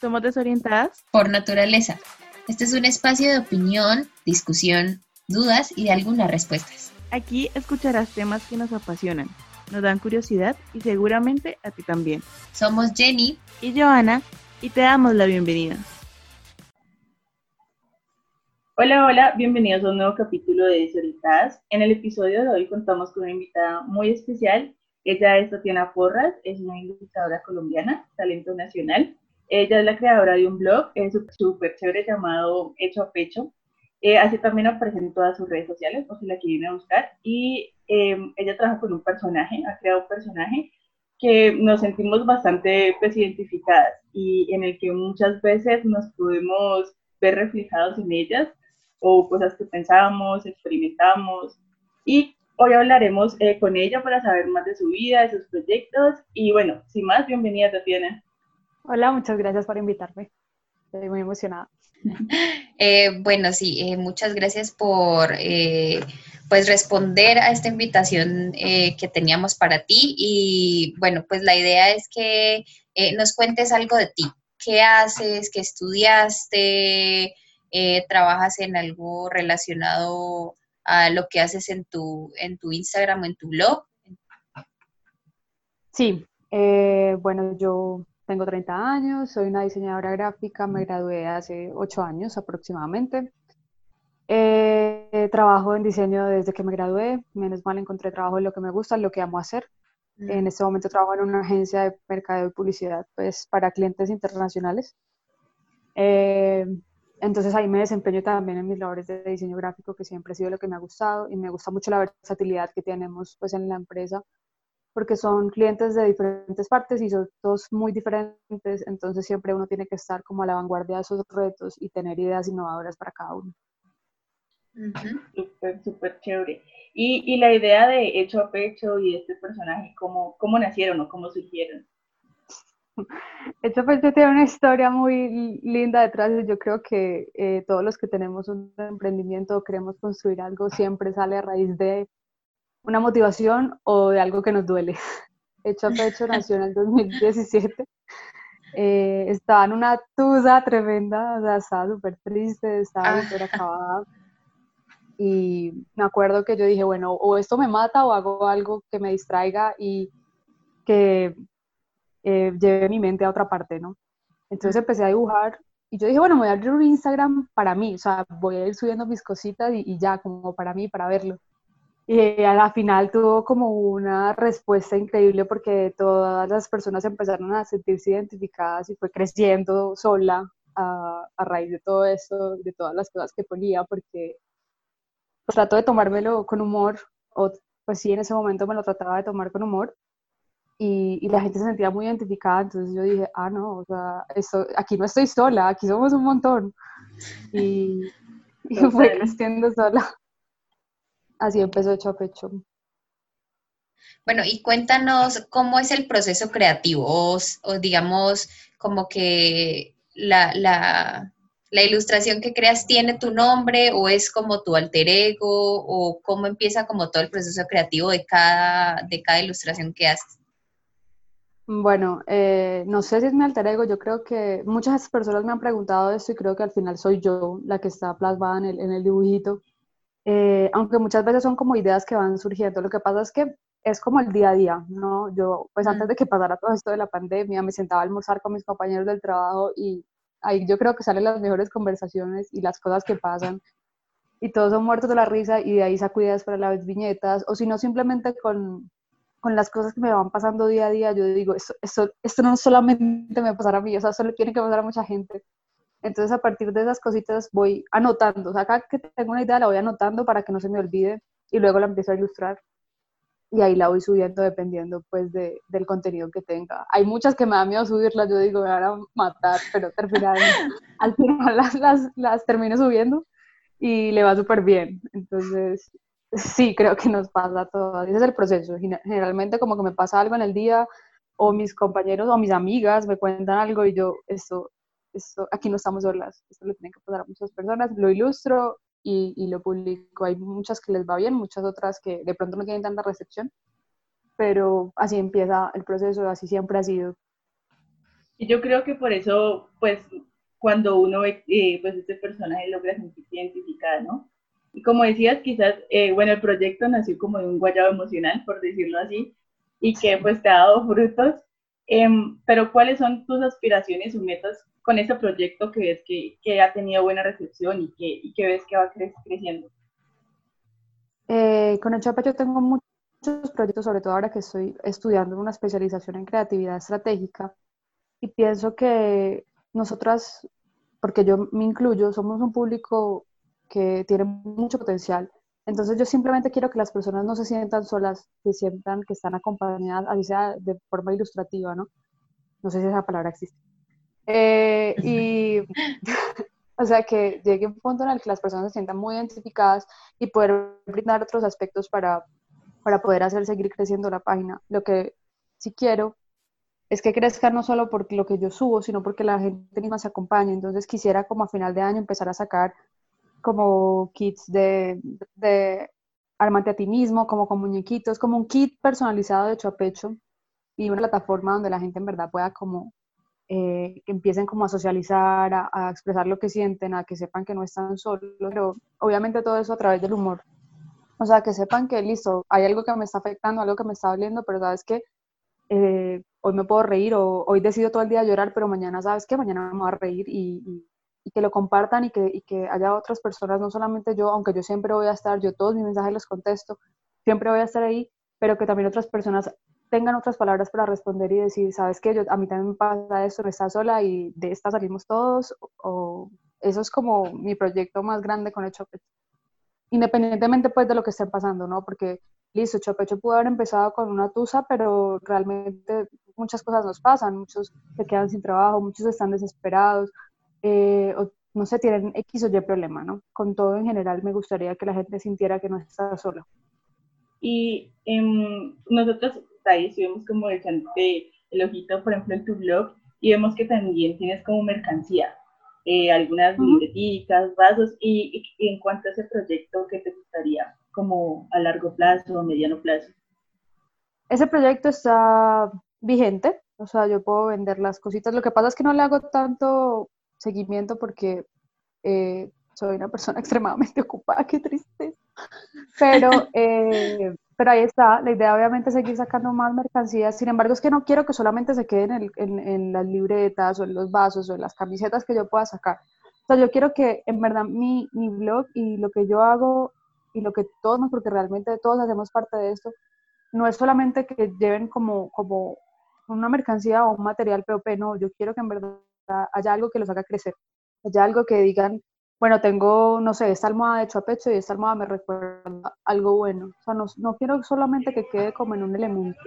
Somos desorientadas por naturaleza. Este es un espacio de opinión, discusión, dudas y de algunas respuestas. Aquí escucharás temas que nos apasionan, nos dan curiosidad y seguramente a ti también. Somos Jenny y Joana y te damos la bienvenida. Hola, hola, bienvenidos a un nuevo capítulo de Desorientadas. En el episodio de hoy contamos con una invitada muy especial. Ella es Tatiana Porras, es una ilustradora colombiana, talento nacional. Ella es la creadora de un blog súper chévere llamado Hecho a Pecho. Eh, así también aparece en todas sus redes sociales, por si la quieren buscar. Y em, ella trabaja con un personaje, ha creado un personaje que nos sentimos bastante pues, identificadas y en el que muchas veces nos podemos ver reflejados en ellas o cosas que pensábamos, experimentamos. Y hoy hablaremos eh, con ella para saber más de su vida, de sus proyectos. Y bueno, sin más, bienvenida Tatiana. Hola, muchas gracias por invitarme. Estoy muy emocionada. Eh, bueno, sí, eh, muchas gracias por eh, pues responder a esta invitación que teníamos para ti. Y bueno, pues la idea es que nos cuentes algo de ti. ¿Qué haces? ¿Qué estudiaste? ¿Trabajas en algo relacionado a lo que haces en tu, en tu Instagram o en tu blog? Sí, bueno, yo tengo 30 años, soy una diseñadora gráfica, me gradué hace 8 años aproximadamente. Eh, trabajo en diseño desde que me gradué, menos mal encontré trabajo en lo que me gusta, en lo que amo hacer. En este momento trabajo en una agencia de mercadeo y publicidad pues, para clientes internacionales. Eh, entonces ahí me desempeño también en mis labores de diseño gráfico, que siempre ha sido lo que me ha gustado y me gusta mucho la versatilidad que tenemos pues, en la empresa porque son clientes de diferentes partes y son todos muy diferentes, entonces siempre uno tiene que estar como a la vanguardia de esos retos y tener ideas innovadoras para cada uno. Súper, súper chévere. Y, y, la idea de Hecho a Pecho y este personaje, ¿cómo, cómo nacieron o cómo surgieron? Hecho a Pecho tiene una historia muy linda detrás. Yo creo que eh, todos los que tenemos un emprendimiento o queremos construir algo siempre sale a raíz de una motivación o de algo que nos duele. Hecho a pecho nació en el 2017. Eh, estaba en una tusa tremenda, o sea, estaba súper triste, estaba súper acabada. Y me acuerdo que yo dije, bueno, o esto me mata o hago algo que me distraiga y que eh, lleve mi mente a otra parte, ¿no? Entonces empecé a dibujar y yo dije, bueno, me voy a abrir un Instagram para mí, o sea, voy a ir subiendo mis cositas y, y ya, como para mí, para verlo. Y a la final tuvo como una respuesta increíble porque todas las personas empezaron a sentirse identificadas y fue creciendo sola a, a raíz de todo eso, de todas las cosas que ponía, porque trato de tomármelo con humor, o pues sí, en ese momento me lo trataba de tomar con humor, y, y, la gente se sentía muy identificada, entonces yo dije, ah, no, o sea, esto, aquí no estoy sola, aquí somos un montón. Y, y fue creciendo sola así empezó hecho a pecho. Bueno, y cuéntanos cómo es el proceso creativo, o, digamos, como que la, la, la, ilustración que creas tiene tu nombre o es como tu alter ego, o cómo empieza como todo el proceso creativo de cada, de cada ilustración que haces. Bueno, eh, no sé si es mi alter ego, yo creo que muchas personas me han preguntado esto y creo que al final soy yo la que está plasmada en el, en el dibujito. Eh, aunque muchas veces son como ideas que van surgiendo. Lo que pasa es que es como el día a día, ¿no? Yo, pues antes de que pasara todo esto de la pandemia, me sentaba a almorzar con mis compañeros del trabajo y ahí yo creo que salen las mejores conversaciones y las cosas que pasan y todos son muertos de la risa y de ahí saco ideas para las viñetas o si no simplemente con, con, las cosas que me van pasando día a día, yo digo, esto, esto, esto no solamente me pasará a mí, o sea, solo tiene que pasar a mucha gente. Entonces a partir de esas cositas voy anotando, o sea, acá que tengo una idea la voy anotando para que no se me olvide y luego la empiezo a ilustrar y ahí la voy subiendo dependiendo pues de, del contenido que tenga. Hay muchas que me da miedo subirlas, yo digo, me van a matar, pero al final, al final las, las, las termino subiendo y le va súper bien. Entonces, sí, creo que nos pasa todo. Ese es el proceso. Generalmente como que me pasa algo en el día o mis compañeros o mis amigas me cuentan algo y yo, esto, aquí no estamos solas, esto lo tienen que pasar a muchas personas, lo ilustro y, y, lo publico. Hay muchas que les va bien, muchas otras que de pronto no tienen tanta recepción, pero así empieza el proceso, así siempre ha sido. Y yo creo que por eso, pues, cuando uno ve, eh, pues, este personaje logra sentirse identificada, ¿no? Y como decías, quizás, eh, bueno, el proyecto nació como de un guayabo emocional, por decirlo así, y que pues te ha dado frutos. Em, pero ¿cuáles son tus aspiraciones o metas con este proyecto que ves que, que ha tenido buena recepción y que, y que ves que va cre creciendo? Eh, con el Chapa yo tengo muchos proyectos, sobre todo ahora que estoy estudiando una especialización en creatividad estratégica y pienso que nosotras, porque yo me incluyo, somos un público que tiene mucho potencial. Entonces yo simplemente quiero que las personas no se sientan solas, que sientan que están acompañadas, así sea de forma ilustrativa, ¿no? No sé si esa palabra existe. Eh, y, o sea, que llegue un punto en el que las personas se sientan muy identificadas y poder brindar otros aspectos para, para poder hacer seguir creciendo la página. Lo que sí quiero es que crezca no solo por lo que yo subo, sino porque la gente misma se acompañe. Entonces quisiera como a final de año empezar a sacar como kits de, de armante a ti mismo, como con muñequitos, como un kit personalizado de hecho y una plataforma donde la gente en verdad pueda como eh, empiecen como a socializar, a, expresar lo que sienten, a que sepan que no están solos, pero obviamente todo eso a través del humor. O sea, que sepan que listo, hay algo que me está afectando, algo que me está doliendo, pero sabes que eh, hoy me puedo reír o hoy decido todo el día llorar, pero mañana sabes que mañana me voy a reír y que lo compartan y que, y que haya otras personas, no solamente yo, aunque yo siempre voy a estar, yo todos mis mensajes los contesto, siempre voy a estar ahí, pero que también otras personas tengan otras palabras para responder y decir, sabes que a mí también me pasa esto, no estás sola y de esta salimos todos, o, eso es como mi proyecto más grande con el Chopecho. Independientemente pues de lo que esté pasando, ¿no? Porque listo, Chopecho pudo haber empezado con una tusa, pero realmente muchas cosas nos pasan, muchos se quedan sin trabajo, muchos están desesperados, eh, o, no sé, tienen X o Y problema, ¿no? Con todo en general me gustaría que la gente sintiera que no está sola. Y eh, nosotros ahí estuvimos como echándote el ojito, por ejemplo, en tu blog, y vemos que también tienes como mercancía, eh, algunas uh vasos, y, y, en cuanto a ese proyecto, ¿qué te gustaría como a largo plazo o mediano plazo? Ese proyecto está vigente, o sea, yo puedo vender las cositas. Lo que pasa es que no le hago tanto seguimiento porque eh, soy una persona extremadamente ocupada, qué triste. Pero, eh, pero ahí está, la idea obviamente es seguir sacando más mercancías, sin embargo es que no quiero que solamente se queden en, en, las libretas o en los vasos o en las camisetas que yo pueda sacar. O sea, yo quiero que en verdad mi, mi blog y lo que yo hago y lo que todos, porque realmente todos hacemos parte de esto, no es solamente que lleven como, como una mercancía o un material POP, no, yo quiero que en verdad haya algo que los haga crecer, haya algo que digan, bueno, tengo, no sé, esta almohada de hecho a pecho y esta almohada me recuerda algo bueno. O sea, no, no quiero solamente que quede como en un elemento,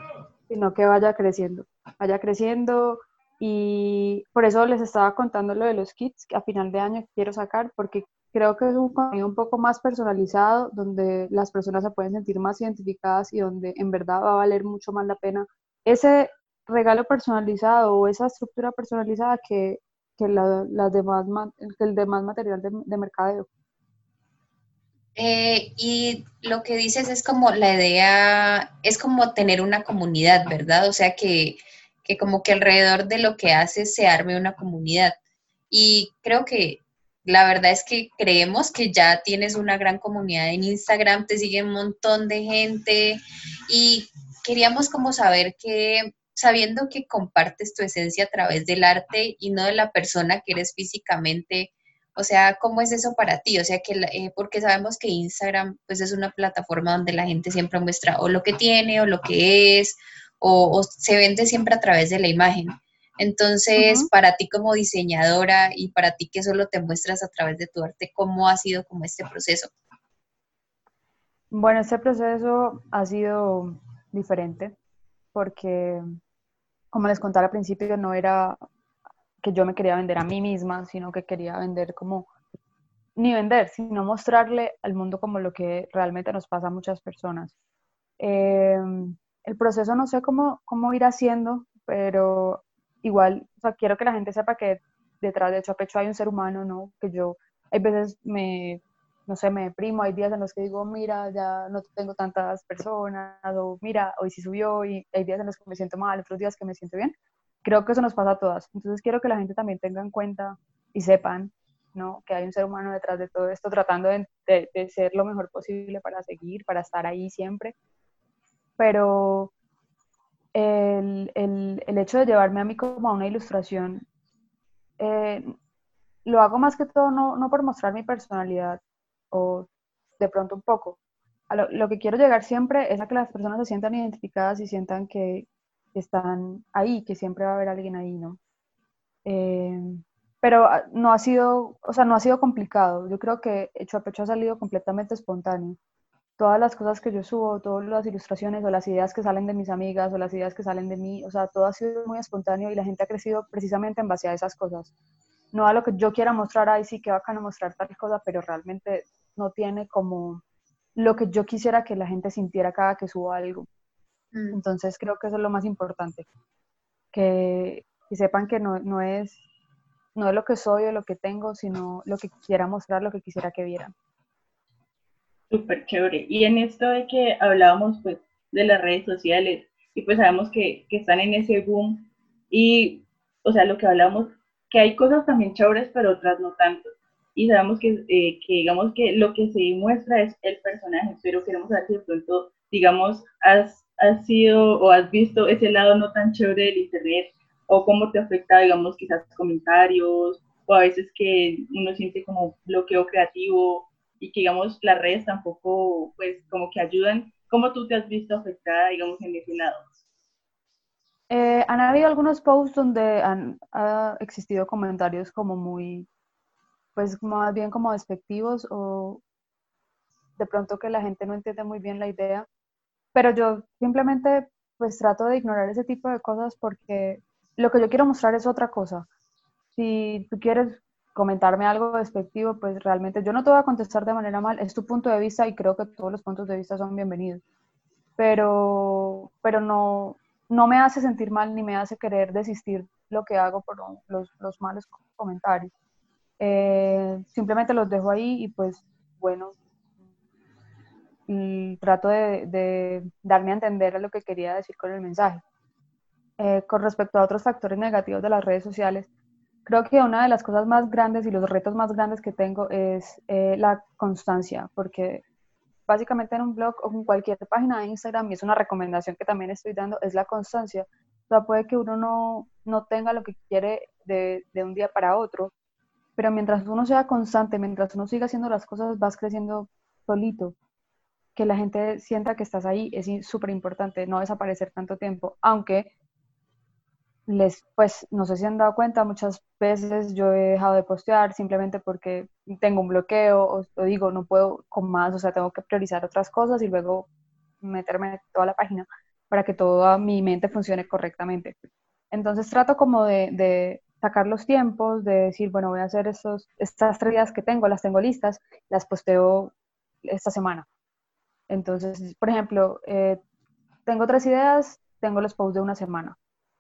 sino que vaya creciendo, vaya creciendo y por eso les estaba contando lo de los kits a final de año quiero sacar porque creo que es un contenido un poco más personalizado donde las personas se pueden sentir más identificadas y donde en verdad va a valer mucho más la pena ese regalo personalizado o esa estructura personalizada que, que, la, demás, que el demás material de, de mercadeo. Eh, y lo que dices es como la idea, es como tener una comunidad, ¿verdad? O sea, que, que como que alrededor de lo que haces se arme una comunidad. Y creo que la verdad es que creemos que ya tienes una gran comunidad en Instagram, te sigue un montón de gente y queríamos como saber que sabiendo que compartes tu esencia a través del arte y no de la persona que eres físicamente. O sea, ¿cómo es eso para ti? O sea, que eh, porque sabemos que Instagram pues es una plataforma donde la gente siempre muestra o lo que tiene o lo que es o, se vende siempre a través de la imagen. Entonces, para ti como diseñadora y para ti que solo te muestras a través de tu arte, ¿cómo ha sido como este proceso? Bueno, este proceso ha sido diferente porque como les contaba al principio, no era que yo me quería vender a mí misma, sino que quería vender como, ni vender, sino mostrarle al mundo como lo que realmente nos pasa a muchas personas. Em, el proceso no sé cómo, cómo ir haciendo, pero igual, o sea, quiero que la gente sepa que detrás de hecho a pecho hay un ser humano, ¿no? Que yo, hay veces me no sé, me deprimo, hay días en los que digo, mira, ya no tengo tantas personas, o mira, hoy sí subió, y hay días en los que me siento mal, otros días que me siento bien, creo que eso nos pasa a todas. Entonces quiero que la gente también tenga en cuenta y sepan ¿no? que hay un ser humano detrás de todo esto tratando de, de, ser lo mejor posible para seguir, para estar ahí siempre. Pero el, el, el hecho de llevarme a mí como a una ilustración, eh, lo hago más que todo no, no, por mostrar mi personalidad o de pronto un poco. A lo, que quiero llegar siempre es a que las personas se sientan identificadas y sientan que, están ahí, que siempre va a haber alguien ahí, ¿no? Eh, pero ah, no ha sido, o sea, no ha sido complicado. Yo creo que Hecho a Pecho ha salido completamente espontáneo. Todas las cosas que yo subo, todas las ilustraciones o las ideas que salen de mis amigas o las ideas que salen de mí, o sea, todo ha sido muy espontáneo y la gente ha crecido precisamente en base a esas cosas. No a lo que yo quiera mostrar, ahí sí que bacano mostrar tal cosa, pero realmente no tiene como lo que yo quisiera que la gente sintiera cada que subo algo. Mm. Entonces creo que eso es lo más importante, que, que sepan que no, no, es, no es lo que soy o lo que tengo, sino lo que quisiera mostrar, lo que quisiera que vieran. Súper chévere. Y en esto de que hablábamos pues de las redes sociales y pues sabemos que, que están en ese boom y, o sea, lo que hablamos, que hay cosas también chéveres, pero otras no tanto. Y sabemos que, eh, que digamos que lo que se muestra es el personaje, pero queremos saber si de pronto, digamos, has has sido o has visto ese lado no tan chévere del Internet o cómo te afecta, digamos, quizás comentarios o a veces que uno siente como bloqueo creativo y que, digamos, las redes tampoco, pues, como que ayudan. ¿Cómo tú te has visto afectada, digamos, en ese lado? Eh, han habido algunos posts donde han ha existido comentarios como muy, pues más bien como despectivos o de pronto que la gente no entiende muy bien la idea pero yo simplemente pues trato de ignorar ese tipo de cosas porque lo que yo quiero mostrar es otra cosa. Si tú quieres comentarme algo despectivo, pues realmente yo no te voy a contestar de manera mal, es tu punto de vista y creo que todos los puntos de vista son bienvenidos. Pero, pero no, no me hace sentir mal ni me hace querer desistir lo que hago por los, los malos comentarios. Eh, simplemente los dejo ahí y pues bueno, y trato de, darme a entender lo que quería decir con el mensaje. Eh, con respecto a otros factores negativos de las redes sociales, creo que una de las cosas más grandes y los retos más grandes que tengo es eh, la constancia, porque básicamente en un blog o en cualquier página de Instagram, y es una recomendación que también estoy dando, es la constancia. O sea, puede que uno no, no tenga lo que quiere de, de un día para otro, pero mientras uno sea constante, mientras uno siga haciendo las cosas, vas creciendo solito que la gente sienta que estás ahí es súper importante, no desaparecer tanto tiempo, aunque les, pues no sé si han dado cuenta, muchas veces yo he dejado de postear simplemente porque tengo un bloqueo o, digo no puedo con más, o sea, tengo que priorizar otras cosas y luego meterme toda la página para que toda mi mente funcione correctamente. Entonces trato como de sacar los tiempos, de decir, bueno, voy a hacer estos, estas tres días que tengo, las tengo listas, las posteo esta semana entonces, por ejemplo, eh, tengo tres ideas, tengo los posts de una semana.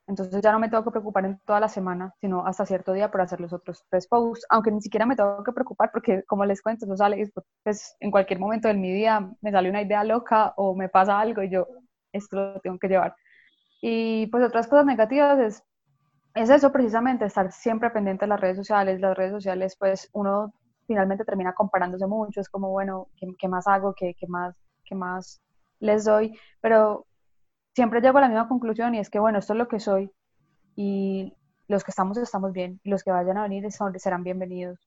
Entonces ya no me tengo que preocupar en toda la semana, sino hasta cierto día por hacer los otros tres posts, aunque ni siquiera me tengo que preocupar porque, como les cuento, eso sale, pues, en cualquier momento de mi día me sale una idea loca o me pasa algo y yo esto lo tengo que llevar. Y pues otras cosas negativas es, es eso precisamente, estar siempre pendiente de las redes sociales. Las redes sociales, pues uno finalmente termina comparándose mucho, es como, bueno, ¿qué, qué más hago? ¿Qué, ¿Qué más más les doy, pero siempre llego a la misma conclusión y es que, bueno, esto es lo que soy y los que estamos estamos bien y los que vayan a venir serán bienvenidos.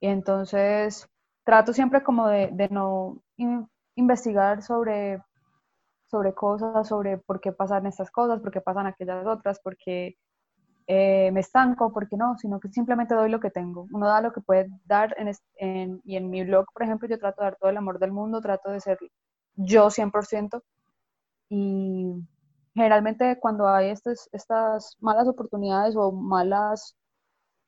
Y entonces trato siempre como de, de no investigar sobre, sobre cosas, sobre por qué pasan estas cosas, por qué pasan aquellas otras, porque eh, me estanco, porque no, sino que simplemente doy lo que tengo. Uno da lo que puede dar en, y en mi blog, por ejemplo, yo trato de dar todo el amor del mundo, trato de ser yo 100%. Y generalmente cuando hay estas malas oportunidades o malas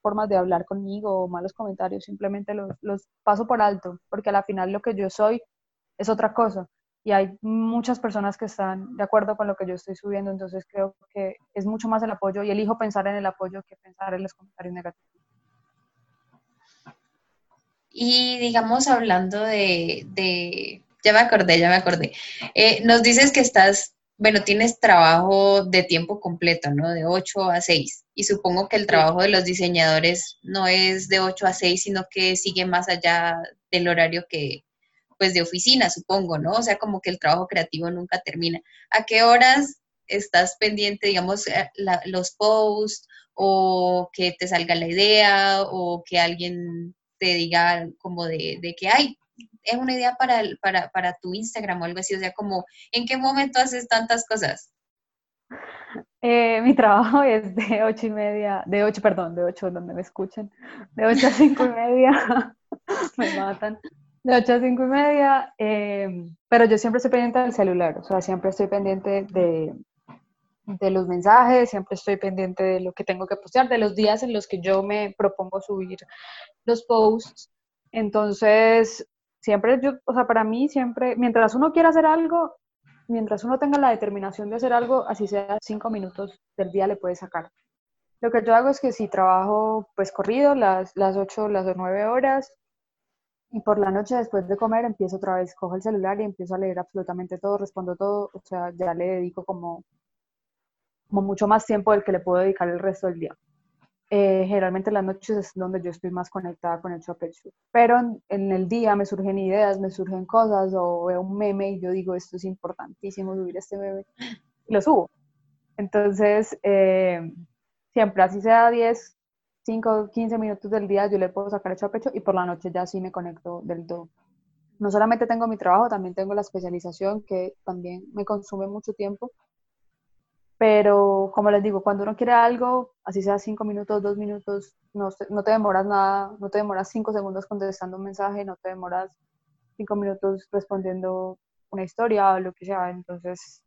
formas de hablar conmigo o malos comentarios, simplemente los, los paso por alto, porque a la final lo que yo soy es otra cosa. Y hay muchas personas que están de acuerdo con lo que yo estoy subiendo, entonces creo que es mucho más el apoyo y elijo pensar en el apoyo que pensar en los comentarios negativos. Y digamos, hablando de, ya me acordé, ya me acordé. Eh, nos dices que estás bueno, tienes trabajo de tiempo completo, ¿no? De 8 a 6. Y supongo que el trabajo de los diseñadores no es de 8 a 6, sino que sigue más allá del horario que, pues, de oficina, supongo, ¿no? O sea, como que el trabajo creativo nunca termina. ¿A qué horas estás pendiente, digamos, eh, los posts o que te salga la idea o que alguien te diga como de, de que, ay, es una idea para, para, para tu Instagram o algo así? O sea, como, ¿en qué momento haces tantas cosas? Eh, mi trabajo es de ocho y media, de ocho, perdón, de ocho, donde me escuchen, de ocho a cinco y media, me matan, de ocho a cinco y media, em, pero yo siempre estoy pendiente del celular, o sea, siempre estoy pendiente de, de los mensajes, siempre estoy pendiente de lo que tengo que postear, de los días en los que yo me propongo subir los posts. Entonces, siempre yo, o sea, para mí siempre, mientras uno quiera hacer algo, mientras uno tenga la determinación de hacer algo, así sea cinco minutos del día le puede sacar. Lo que yo hago es que si trabajo pues corrido las, las ocho, las nueve horas, y por la noche después de comer empiezo otra vez, cojo el celular y empiezo a leer absolutamente todo, respondo todo, o sea, ya le dedico como, como mucho más tiempo del que le puedo dedicar el resto del día. Eh, generalmente las noches es donde yo estoy más conectada con el Show. Pero en, el día me surgen ideas, me surgen cosas, o veo un meme y yo digo, esto es importantísimo subir este meme, y lo subo. Entonces, eh, siempre, así sea 10, 5, 15 minutos del día, yo le puedo sacar el pecho y por la noche ya sí me conecto del todo. No solamente tengo mi trabajo, también tengo la especialización que también me consume mucho tiempo pero como les digo, cuando uno quiere algo, así sea cinco minutos, dos minutos, no, no te demoras nada, no te demoras cinco segundos contestando un mensaje, no te demoras cinco minutos respondiendo una historia o lo que sea. Entonces,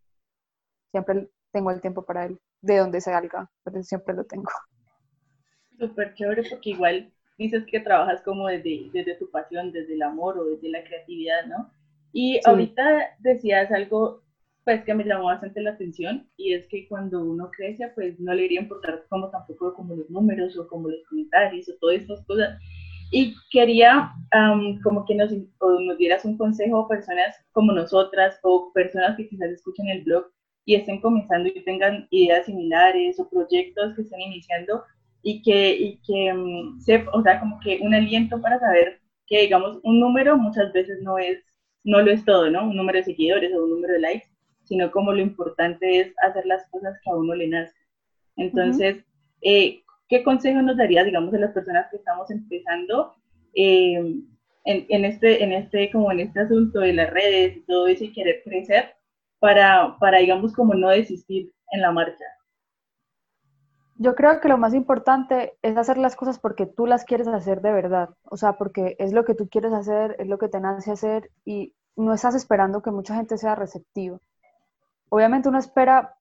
siempre tengo el tiempo para él, de donde salga, pero siempre lo tengo. Súper chévere porque igual dices que trabajas como desde, desde tu pasión, desde el amor o desde la creatividad, ¿no? Y ahorita decías algo pues que me llamó bastante la atención y es que cuando uno crece pues no le iría a importar como tampoco como los números o como los comentarios o todas estas cosas y quería como que nos, nos dieras un consejo a personas como nosotras o personas que quizás escuchen el blog y estén comenzando y tengan ideas similares o proyectos que estén iniciando y que, y que um, o sea, como que un aliento para saber que, digamos, un número muchas veces no es, no lo es todo, ¿no? Un número de seguidores o un número de likes, sino como lo importante es hacer las cosas que a uno le nazca. Entonces, eh, ¿qué consejo nos darías, digamos, a las personas que estamos empezando eh, en, en, este, en, este, como en este asunto de las redes y todo eso y querer crecer para, para, digamos, como no desistir en la marcha? Yo creo que lo más importante es hacer las cosas porque tú las quieres hacer de verdad, o sea, porque es lo que tú quieres hacer, es lo que te nace hacer y no estás esperando que mucha gente sea receptiva obviamente uno espera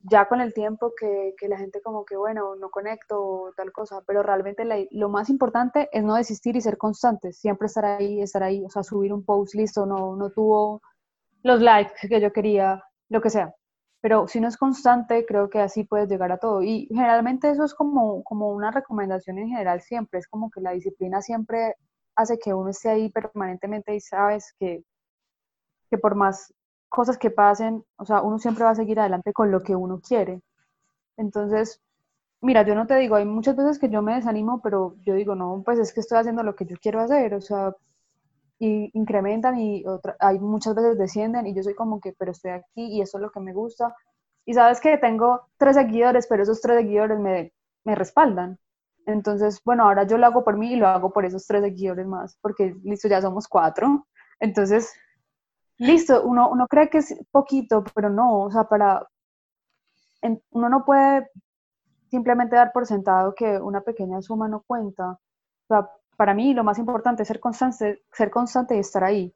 ya con el tiempo que, la gente como que, bueno, no conecto o tal cosa, pero realmente lo más importante es no desistir y ser constante, siempre estar ahí, estar ahí, o sea, subir un post listo, no, no tuvo los likes que yo quería, lo que sea. Pero si no es constante, creo que así puedes llegar a todo. Y generalmente eso es como, como una recomendación en general siempre, es como que la disciplina siempre hace que uno esté ahí permanentemente y sabes que, que por más cosas que pasen, o sea, uno siempre va a seguir adelante con lo que uno quiere. Entonces, mira, yo no te digo, hay muchas veces que yo me desanimo, pero yo digo, no, pues es que estoy haciendo lo que yo quiero hacer, o sea, y incrementan y hay muchas veces descienden y yo soy como que, pero estoy aquí y eso es lo que me gusta. Y sabes que tengo tres seguidores, pero esos tres seguidores me, me respaldan. Entonces, bueno, ahora yo lo hago por mí y lo hago por esos tres seguidores más, porque listo, ya somos cuatro. Entonces, listo, uno, uno cree que es poquito, pero no, o sea, para, uno no puede simplemente dar por sentado que una pequeña suma no cuenta. O para mí lo más importante es ser constante, ser constante y estar ahí,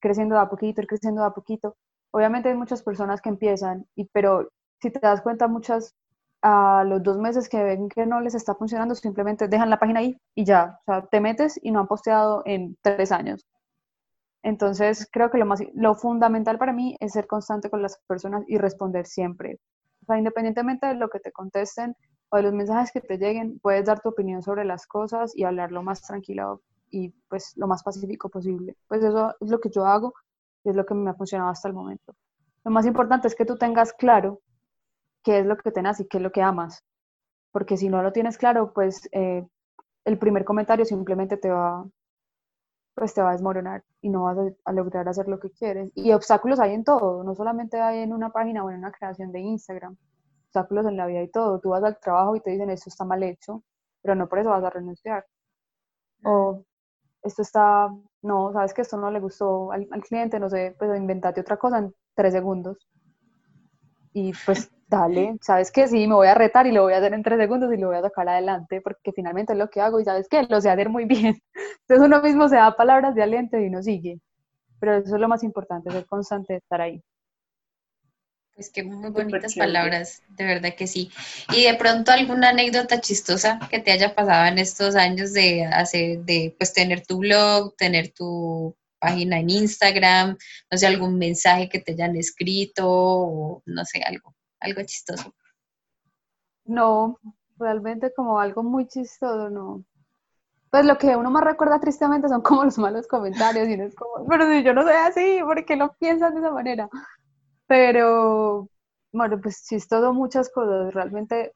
creciendo de a poquito, ir creciendo de a poquito. Obviamente hay muchas personas que empiezan, y, pero si te das cuenta, muchas a los dos meses que ven que no les está funcionando, simplemente dejan la página ahí y ya, o sea, te metes y no han posteado en tres años. Entonces, creo que lo, más, lo fundamental para mí es ser constante con las personas y responder siempre. O sea, independientemente de lo que te contesten de los mensajes que te lleguen, puedes dar tu opinión sobre las cosas y hablar lo más tranquilo y pues lo más pacífico posible. Pues eso es lo que yo hago y es lo que me ha funcionado hasta el momento. lo más importante es que tú tengas claro qué es lo que tengas y qué es lo que amas. Porque si no lo tienes claro, pues eh, el primer comentario simplemente te va, pues te va a desmoronar y no vas a, lograr hacer lo que quieres. Y obstáculos hay en todo, no solamente hay en una página o en una creación de Instagram, obstáculos en la vida y todo. Tú vas al trabajo y te dicen esto está mal hecho, pero no por eso vas a renunciar. O esto está, no, sabes que esto no le gustó al, cliente, no sé, pues inventate otra cosa en tres segundos. Y pues dale, sabes que sí, me voy a retar y lo voy a hacer en tres segundos y lo voy a sacar adelante porque finalmente es lo que hago y sabes que lo sé hacer muy bien. Entonces uno mismo se da palabras de aliento y uno sigue. Pero eso es lo más importante, ser constante, estar ahí. Pues qué muy bonitas palabras, de verdad que sí. Y de pronto alguna anécdota chistosa que te haya pasado en estos años de hacer, de pues tener tu blog, tener tu página en Instagram, no sé, algún mensaje que te hayan escrito o no sé, algo, algo chistoso. No, realmente como algo muy chistoso, no. Pues lo que uno más recuerda tristemente son como los malos comentarios y no es como, pero si yo no soy así, ¿por qué lo piensas de esa manera? Pero, bueno, pues chistoso muchas cosas, realmente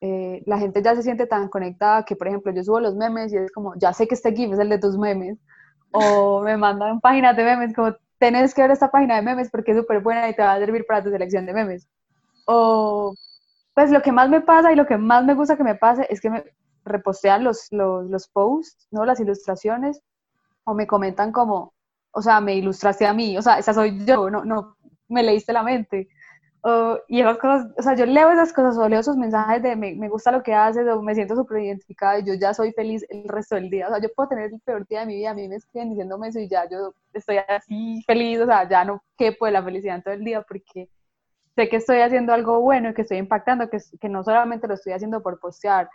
eh, la gente ya se siente tan conectada que, por ejemplo, yo subo los memes y es como, ya sé que este GIF es el de tus memes, o me mandan páginas de memes como, tenés que ver esta página de memes porque es súper buena y te va a servir para tu selección de memes. O, pues lo que más me pasa y lo que más me gusta que me pase es que me repostean los, los, los posts, ¿no? Las ilustraciones, o me comentan como, o sea, me ilustraste a mí, o sea, esa soy yo, no, no me leíste la mente y esas cosas, o sea, yo leo esas cosas o leo esos mensajes de me, me gusta lo que haces o me siento súper identificada y yo ya soy feliz el resto del día. O sea, yo puedo tener el peor día de mi vida, a mí me escriben diciéndome eso y ya yo estoy así feliz, o sea, ya no quepo de la felicidad en todo el día porque sé que estoy haciendo algo bueno y que estoy impactando, que, que no solamente lo estoy haciendo por postear.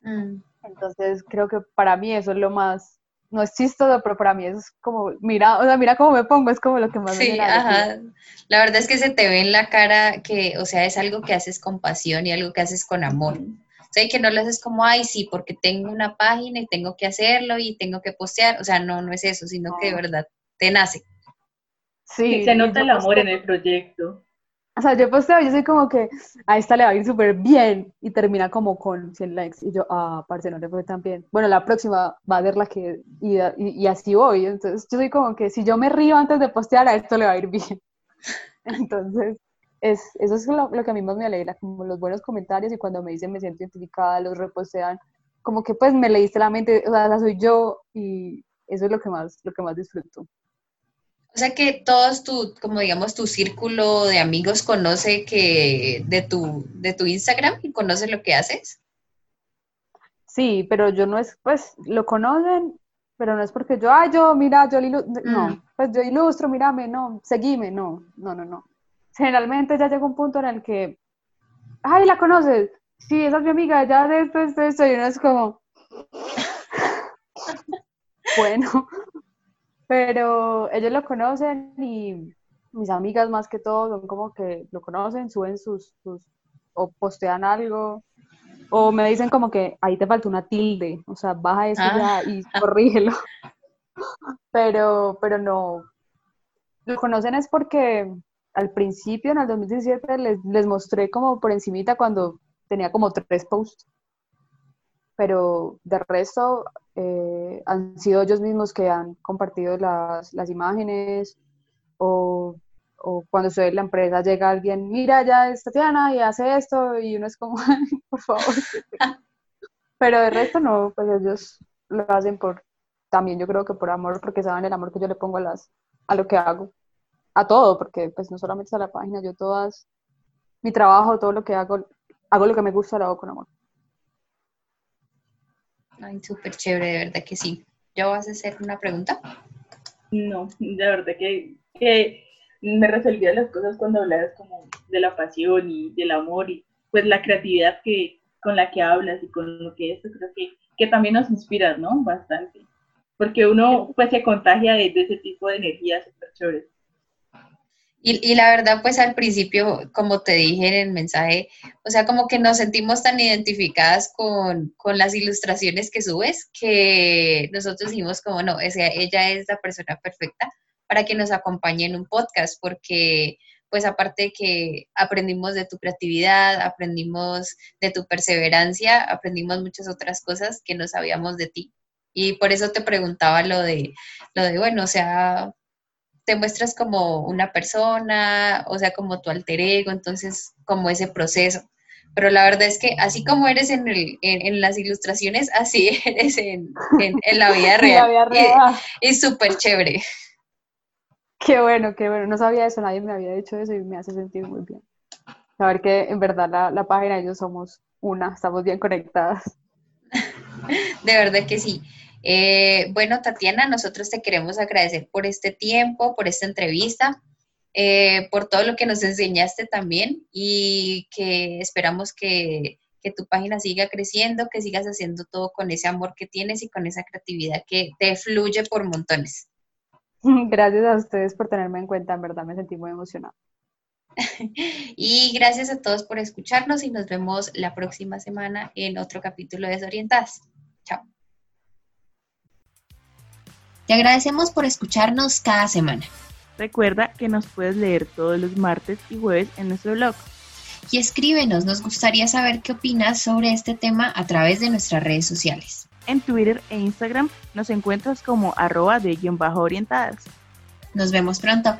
Mm. Entonces, creo que para mí eso es lo más, no es chistoso, pero para mí es como, mira, o sea, mira cómo me pongo, es como lo que más sí, me ajá. La verdad es que se te ve en la cara que, o sea, es algo que haces con pasión y algo que haces con amor. O sea, que no lo haces como, ay, sí, porque tengo una página y tengo que hacerlo y tengo que postear. O sea, no, no es eso, sino que de verdad te nace. Sí, se nota el amor en el proyecto. O sea, yo posteo, yo soy como que a esta le va a ir súper bien y termina como con 100 likes. Y yo, ah, parce, no le fue tan bien. Bueno, la próxima va a ser la que. Y, y, así voy. Entonces, yo soy como que si yo me río antes de postear, a esto le va a ir bien. Entonces, es, eso es lo, lo, que a mí más me alegra, como los buenos comentarios y cuando me dicen me siento identificada, los repostean, como que pues me leíste la mente, o sea, soy yo y eso es lo que más, lo que más disfruto. O sea que todos tu, como digamos, tu círculo de amigos conoce que de tu, de tu Instagram y conoce lo que haces. Sí, pero yo no es, pues, lo conocen, pero no es porque yo, ay, yo, mira, yo, no, mm. pues yo ilustro, mírame, no, seguime, no, no, no, no. Generalmente ya llega un punto en el que, ay, la conoces, sí, esa es mi amiga, ya de esto, esto, esto, y uno es como, bueno, pero ellos lo conocen y mis amigas más que todo son como que lo conocen, suben sus, o postean algo, o me dicen como que ahí te falta una tilde, o sea, baja eso ya ah. y corrígelo. pero, pero no, lo conocen es porque al principio, en el 2017, les, les mostré como por encimita cuando tenía como tres posts pero de resto eh, han sido ellos mismos que han compartido las, las imágenes o, o, cuando estoy en la empresa llega alguien, mira, ya es Tatiana y hace esto y uno es como, por favor. pero de resto no, pues ellos lo hacen por, también yo creo que por amor, porque saben el amor que yo le pongo a, las, a lo que hago, a todo, porque pues no solamente a la página, yo todas, mi trabajo, todo lo que hago, hago lo que me gusta, lo hago con amor. Ay, súper chévere, de verdad que sí. ¿Ya vas a hacer una pregunta? No, de verdad que, me resolvía las cosas cuando hablabas como de la pasión y del amor y pues la creatividad que con la que hablas y con lo que esto creo que, que también nos inspira, ¿no? Bastante. Porque uno pues se contagia de, ese tipo de energía súper chévere. Y, la verdad, pues al principio, como te dije en el mensaje, o sea, como que nos sentimos tan identificadas con, las ilustraciones que subes que nosotros dijimos como, no, ella es la persona perfecta para que nos acompañe en un podcast, porque pues aparte de que aprendimos de tu creatividad, aprendimos de tu perseverancia, aprendimos muchas otras cosas que no sabíamos de ti. Y por eso te preguntaba lo de, lo de, bueno, o sea, te muestras como una persona, o sea, como tu alter ego, entonces como ese proceso. Pero la verdad es que así como eres en, el, en, las ilustraciones, así eres en, en, la vida real. la vida real. Es súper chévere. Qué bueno, qué bueno. No sabía eso, nadie me había dicho eso y me hace sentir muy bien. Saber que en verdad la, la página y yo somos una, estamos bien conectadas. De verdad que sí. Eh, bueno, Tatiana, nosotros te queremos agradecer por este tiempo, por esta entrevista, eh, por todo lo que nos enseñaste también y que esperamos que, que tu página siga creciendo, que sigas haciendo todo con ese amor que tienes y con esa creatividad que te fluye por montones. Gracias a ustedes por tenerme en cuenta, en verdad me sentí muy emocionada. y gracias a todos por escucharnos y nos vemos la próxima semana en otro capítulo de Desorientadas. Chao. Te agradecemos por escucharnos cada semana. Recuerda que nos puedes leer todos los martes y jueves en nuestro blog. Y escríbenos, nos gustaría saber qué opinas sobre este tema a través de nuestras redes sociales. En Twitter e Instagram nos encuentras como arroba de guion bajo orientadas. Nos vemos pronto.